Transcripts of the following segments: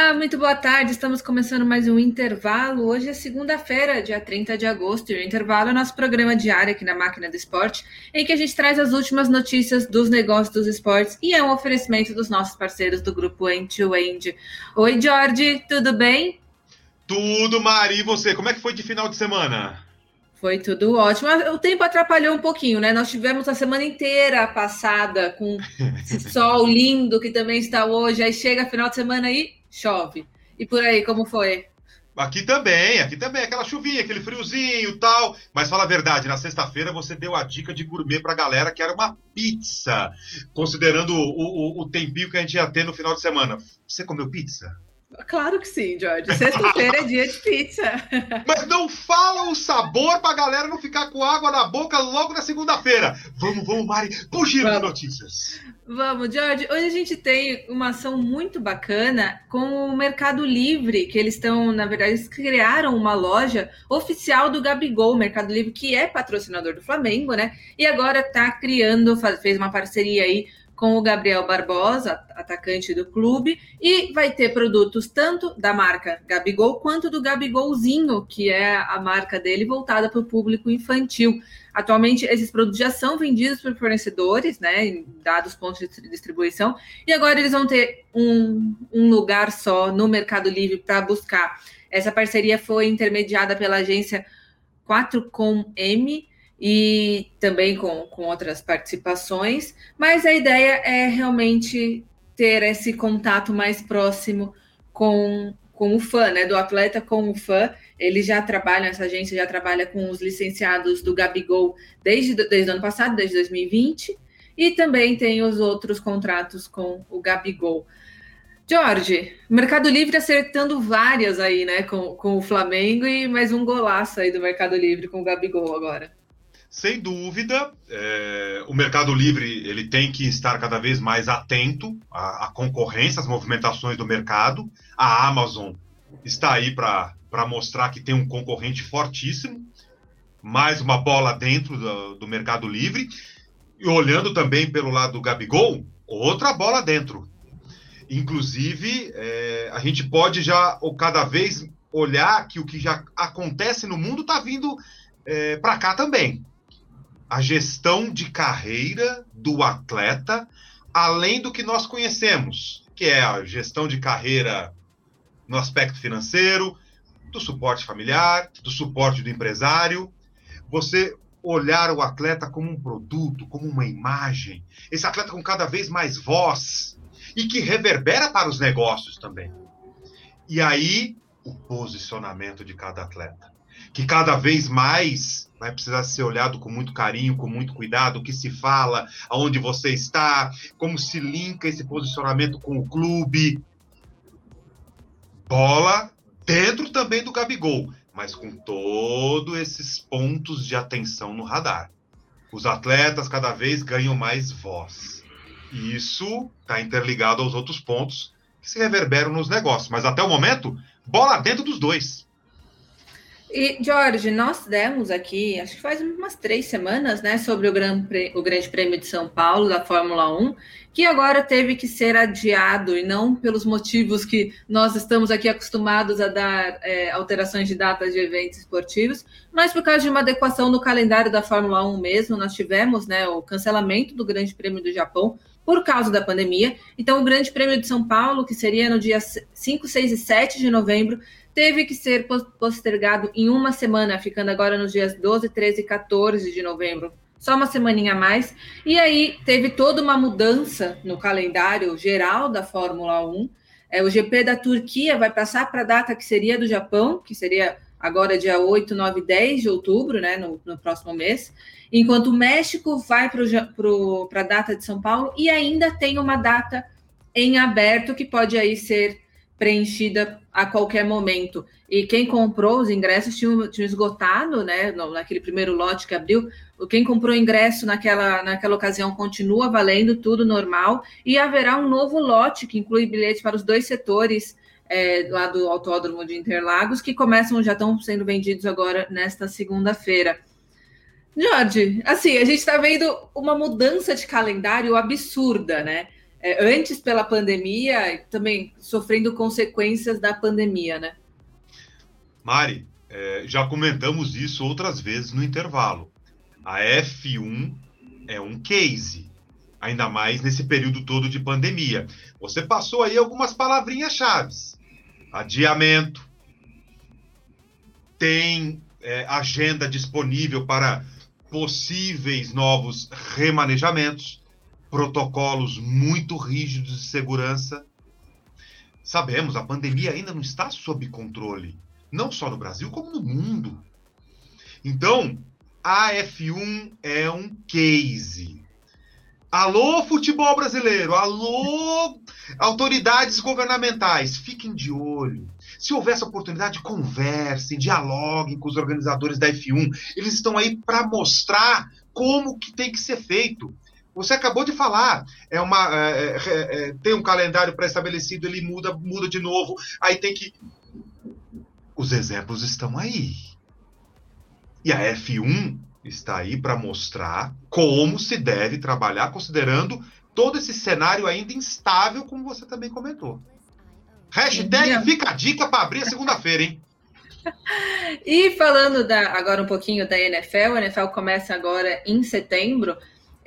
Olá, muito boa tarde. Estamos começando mais um intervalo. Hoje é segunda-feira, dia 30 de agosto, e o intervalo é nosso programa diário aqui na Máquina do Esporte, em que a gente traz as últimas notícias dos negócios dos esportes e é um oferecimento dos nossos parceiros do grupo End to End. Oi, Jorge, tudo bem? Tudo, Mari. E você? Como é que foi de final de semana? Foi tudo ótimo. O tempo atrapalhou um pouquinho, né? Nós tivemos a semana inteira passada com esse sol lindo que também está hoje. Aí chega final de semana e chove. E por aí, como foi? Aqui também, aqui também, aquela chuvinha, aquele friozinho tal. Mas fala a verdade, na sexta-feira você deu a dica de gourmet pra galera que era uma pizza. Considerando o, o, o tempinho que a gente ia ter no final de semana. Você comeu pizza? Claro que sim, Jorge. Sexta-feira é dia de pizza. Mas não fala o sabor pra galera não ficar com água na boca logo na segunda-feira. Vamos, vamos, Mari, pro giro de notícias. Vamos, Jorge. Hoje a gente tem uma ação muito bacana com o Mercado Livre, que eles estão, na verdade, eles criaram uma loja oficial do Gabigol, Mercado Livre, que é patrocinador do Flamengo, né? E agora está criando, fez uma parceria aí com o Gabriel Barbosa, atacante do clube, e vai ter produtos tanto da marca Gabigol quanto do Gabigolzinho, que é a marca dele voltada para o público infantil. Atualmente, esses produtos já são vendidos por fornecedores, né, em dados pontos de distribuição, e agora eles vão ter um, um lugar só no Mercado Livre para buscar. Essa parceria foi intermediada pela agência 4Com-M, e também com, com outras participações, mas a ideia é realmente ter esse contato mais próximo com, com o fã, né? Do atleta com o fã. Ele já trabalha, essa agência já trabalha com os licenciados do Gabigol desde, desde o ano passado, desde 2020, e também tem os outros contratos com o Gabigol. Jorge, Mercado Livre acertando várias aí, né, com, com o Flamengo e mais um golaço aí do Mercado Livre com o Gabigol agora. Sem dúvida, é, o Mercado Livre ele tem que estar cada vez mais atento à, à concorrência, às movimentações do mercado. A Amazon está aí para mostrar que tem um concorrente fortíssimo, mais uma bola dentro do, do Mercado Livre. E olhando também pelo lado do Gabigol, outra bola dentro. Inclusive, é, a gente pode já, ou cada vez, olhar que o que já acontece no mundo está vindo é, para cá também a gestão de carreira do atleta, além do que nós conhecemos, que é a gestão de carreira no aspecto financeiro, do suporte familiar, do suporte do empresário. Você olhar o atleta como um produto, como uma imagem, esse atleta com cada vez mais voz e que reverbera para os negócios também. E aí, o posicionamento de cada atleta que cada vez mais vai precisar ser olhado com muito carinho, com muito cuidado, o que se fala, aonde você está, como se linka esse posicionamento com o clube. Bola dentro também do Gabigol, mas com todos esses pontos de atenção no radar. Os atletas cada vez ganham mais voz. Isso está interligado aos outros pontos que se reverberam nos negócios. Mas até o momento, bola dentro dos dois. E, Jorge, nós demos aqui, acho que faz umas três semanas, né, sobre o, Gran, o Grande Prêmio de São Paulo da Fórmula 1, que agora teve que ser adiado, e não pelos motivos que nós estamos aqui acostumados a dar é, alterações de datas de eventos esportivos, mas por causa de uma adequação no calendário da Fórmula 1 mesmo, nós tivemos né, o cancelamento do Grande Prêmio do Japão por causa da pandemia. Então, o Grande Prêmio de São Paulo, que seria no dia 5, 6 e 7 de novembro, teve que ser postergado em uma semana, ficando agora nos dias 12, 13 e 14 de novembro. Só uma semaninha a mais. E aí teve toda uma mudança no calendário geral da Fórmula 1. É, o GP da Turquia vai passar para a data que seria do Japão, que seria agora dia 8, 9 10 de outubro, né, no, no próximo mês. Enquanto o México vai para a data de São Paulo e ainda tem uma data em aberto que pode aí ser preenchida a qualquer momento. E quem comprou os ingressos tinham, tinham esgotado, né? Naquele primeiro lote que abriu. Quem comprou ingresso naquela, naquela ocasião continua valendo tudo normal. E haverá um novo lote que inclui bilhetes para os dois setores é, lá do Autódromo de Interlagos, que começam, já estão sendo vendidos agora nesta segunda-feira. Jorge, assim, a gente está vendo uma mudança de calendário absurda, né? É, antes pela pandemia também sofrendo consequências da pandemia, né? Mari, é, já comentamos isso outras vezes no intervalo. A F1 é um case, ainda mais nesse período todo de pandemia. Você passou aí algumas palavrinhas chaves: adiamento, tem é, agenda disponível para possíveis novos remanejamentos, protocolos muito rígidos de segurança. Sabemos, a pandemia ainda não está sob controle, não só no Brasil, como no mundo. Então, a F1 é um case. Alô, futebol brasileiro! Alô, autoridades governamentais! Fiquem de olho. Se houver essa oportunidade, conversem, dialoguem com os organizadores da F1. Eles estão aí para mostrar como que tem que ser feito. Você acabou de falar, é uma é, é, é, tem um calendário pré-estabelecido, ele muda, muda de novo, aí tem que. Os exemplos estão aí. E a F1 está aí para mostrar como se deve trabalhar, considerando todo esse cenário ainda instável, como você também comentou. Hashtag fica a dica para abrir a segunda-feira, hein? e falando da, agora um pouquinho da NFL, a NFL começa agora em setembro.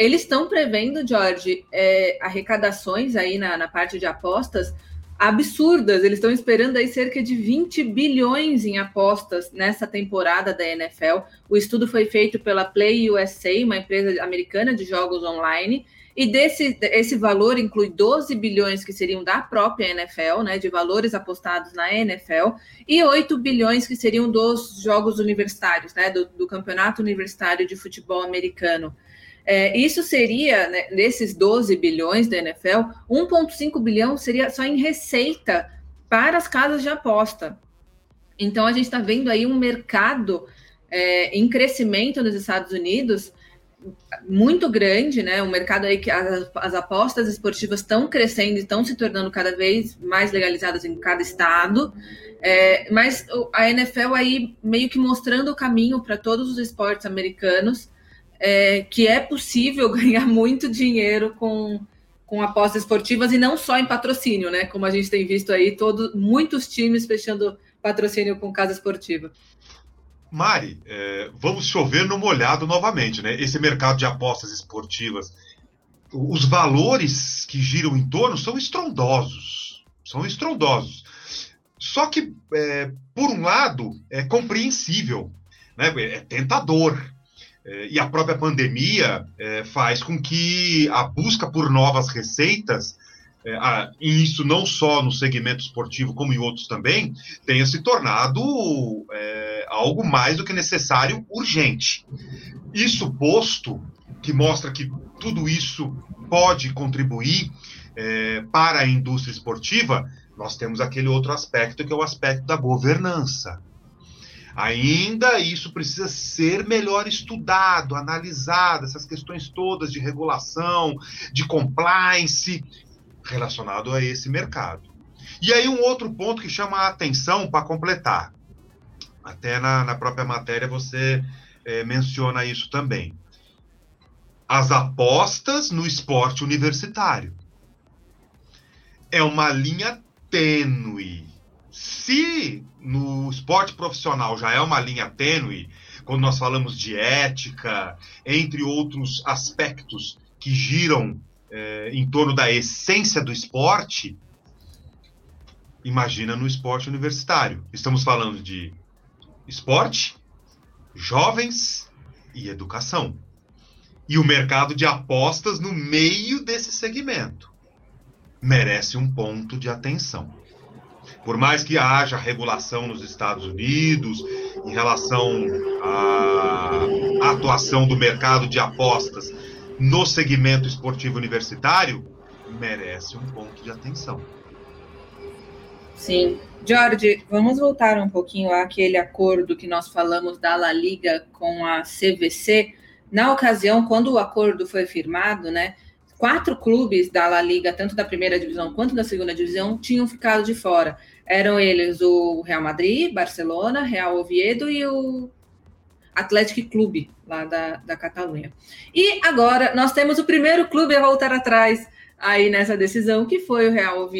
Eles estão prevendo, Jorge, é, arrecadações aí na, na parte de apostas absurdas. Eles estão esperando aí cerca de 20 bilhões em apostas nessa temporada da NFL. O estudo foi feito pela Play USA, uma empresa americana de jogos online. E desse esse valor inclui 12 bilhões que seriam da própria NFL, né, de valores apostados na NFL, e 8 bilhões que seriam dos jogos universitários, né, do, do campeonato universitário de futebol americano. É, isso seria, né, desses 12 bilhões da NFL, 1,5 bilhão seria só em receita para as casas de aposta. Então a gente está vendo aí um mercado é, em crescimento nos Estados Unidos muito grande, né? Um mercado aí que as, as apostas esportivas estão crescendo e estão se tornando cada vez mais legalizadas em cada estado. É, mas a NFL aí meio que mostrando o caminho para todos os esportes americanos, é, que é possível ganhar muito dinheiro com, com apostas esportivas e não só em patrocínio, né? Como a gente tem visto aí, todo, muitos times fechando patrocínio com casa esportiva. Mari, é, vamos chover no molhado novamente, né? Esse mercado de apostas esportivas, os valores que giram em torno são estrondosos, são estrondosos. Só que, é, por um lado, é compreensível, né? é tentador. É, e a própria pandemia é, faz com que a busca por novas receitas é, e isso não só no segmento esportivo, como em outros também, tenha se tornado algo mais do que necessário, urgente. Isso posto, que mostra que tudo isso pode contribuir para a indústria esportiva, nós temos aquele outro aspecto, que é o aspecto da governança. Ainda isso precisa ser melhor estudado, analisado, essas questões todas de regulação, de compliance, relacionado a esse mercado. E aí, um outro ponto que chama a atenção para completar. Até na, na, própria matéria você é, menciona isso também. As apostas no esporte universitário. É uma linha tênue. Se no esporte profissional já é uma linha tênue, quando nós falamos de ética, entre outros aspectos que giram é, em torno da essência do esporte, imagina no esporte universitário. Estamos falando de esporte, jovens e educação. E o mercado de apostas no meio desse segmento merece um ponto de atenção. Por mais que haja regulação nos Estados Unidos em relação à atuação do mercado de apostas no segmento esportivo universitário merece um ponto de atenção. Sim. Jorge, vamos voltar um pouquinho àquele acordo que nós falamos da La Liga com a CVC. Na ocasião, quando o acordo foi firmado, né, quatro clubes da La Liga, tanto da primeira divisão quanto da segunda divisão, tinham ficado de fora. Eram eles o Real Madrid, Barcelona, Real Oviedo e o Atlético Clube, lá da, da Catalunha. E agora nós temos o primeiro clube a voltar atrás. aí nessa decisão, que foi o Real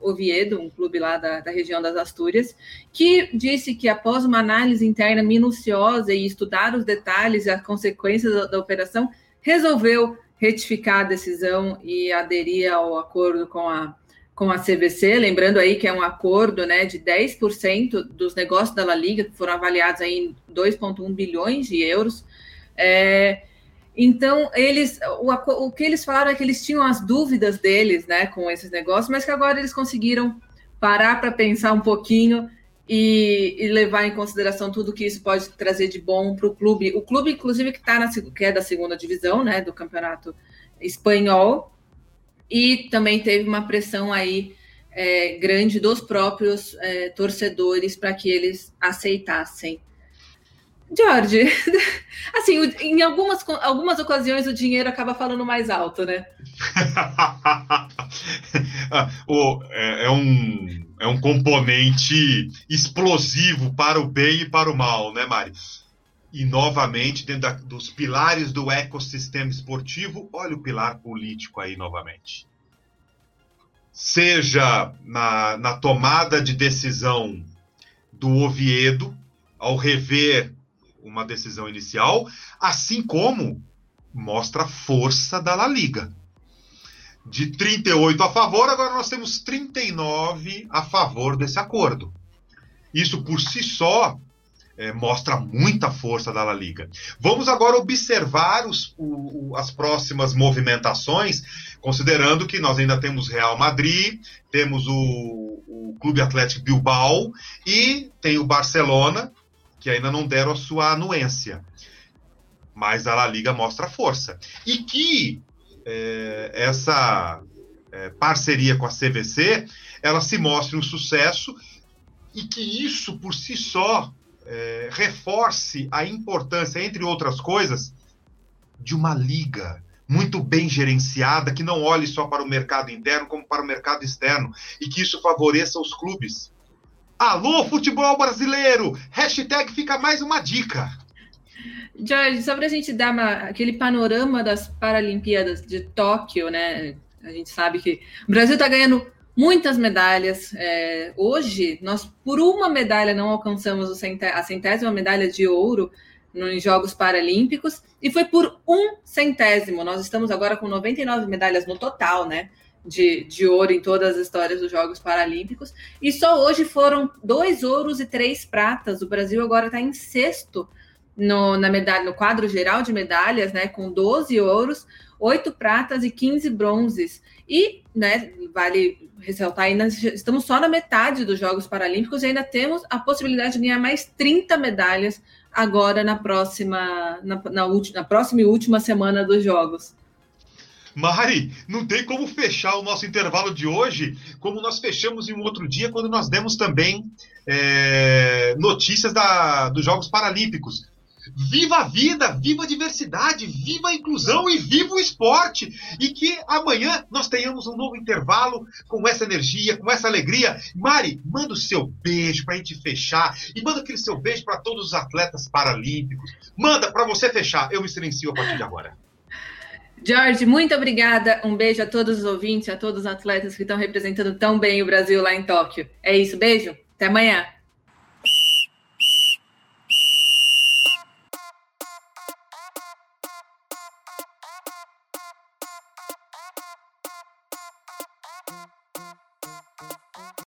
Oviedo, um clube lá da, da, região das Astúrias, que disse que após uma análise interna minuciosa e estudar os detalhes e as consequências da, da operação, resolveu retificar a decisão e aderir ao acordo com a, com a CVC, lembrando aí que é um acordo né, de 10% dos negócios da La Liga, que foram avaliados aí em 2,1 bilhões de euros. É, então, eles, o, o que eles falaram é que eles tinham as dúvidas deles, né, com esses negócios, mas que agora eles conseguiram parar para pensar um pouquinho e, e, levar em consideração tudo que isso pode trazer de bom para o clube. O clube, inclusive, que tá na, que é da segunda divisão, né, do campeonato espanhol, e também teve uma pressão aí é, grande dos próprios é, torcedores para que eles aceitassem George, assim, em algumas, algumas ocasiões o dinheiro acaba falando mais alto, né? o, é, é, um, é um componente explosivo para o bem e para o mal, né, Mari? E novamente, dentro da, dos pilares do ecossistema esportivo, olha o pilar político aí novamente. Seja na, na tomada de decisão do Oviedo, ao rever uma decisão inicial, assim como mostra a força da La Liga. De 38 a favor, agora nós temos 39 a favor desse acordo. Isso por si só é, mostra muita força da La Liga. Vamos agora observar os, o, as próximas movimentações, considerando que nós ainda temos Real Madrid, temos o, o Clube Atlético Bilbao e tem o Barcelona, que ainda não deram a sua anuência. Mas a La Liga mostra força. E que é, essa é, parceria com a CVC ela se mostre um sucesso e que isso por si só é, reforce a importância, entre outras coisas, de uma liga muito bem gerenciada, que não olhe só para o mercado interno, como para o mercado externo, e que isso favoreça os clubes. Alô, futebol brasileiro! Hashtag fica mais uma dica. Jorge, só para a gente dar uma, aquele panorama das Paralimpíadas de Tóquio, né? A gente sabe que o Brasil está ganhando muitas medalhas. É, hoje, nós, por uma medalha, não alcançamos a centésima medalha de ouro nos Jogos Paralímpicos, e foi por um centésimo. Nós estamos agora com 99 medalhas no total, né? de, de ouro em todas as histórias dos Jogos Paralímpicos. E só hoje foram dois ouros e três pratas. O Brasil agora está em sexto no, na medalha, no quadro geral de medalhas, né? Com 12 ouros, oito pratas e 15 bronzes. E, né, vale ressaltar, ainda estamos só na metade dos Jogos Paralímpicos e ainda temos a possibilidade de ganhar mais 30 medalhas agora na próxima, na, na, última, na próxima e última semana dos Jogos. Mari, não tem como fechar o nosso intervalo de hoje como nós fechamos em um outro dia, quando nós demos também é, notícias da, dos Jogos Paralímpicos. Viva a vida, viva a diversidade, viva a inclusão e viva o esporte! E que amanhã nós tenhamos um novo intervalo com essa energia, com essa alegria. Mari, manda o seu beijo para a gente fechar e manda aquele seu beijo para todos os atletas paralímpicos. Manda para você fechar. Eu me silencio a partir de agora. Jorge, muito obrigada. Um beijo a todos os ouvintes, a todos os atletas que estão representando tão bem o Brasil lá em Tóquio. É isso, beijo. Até amanhã.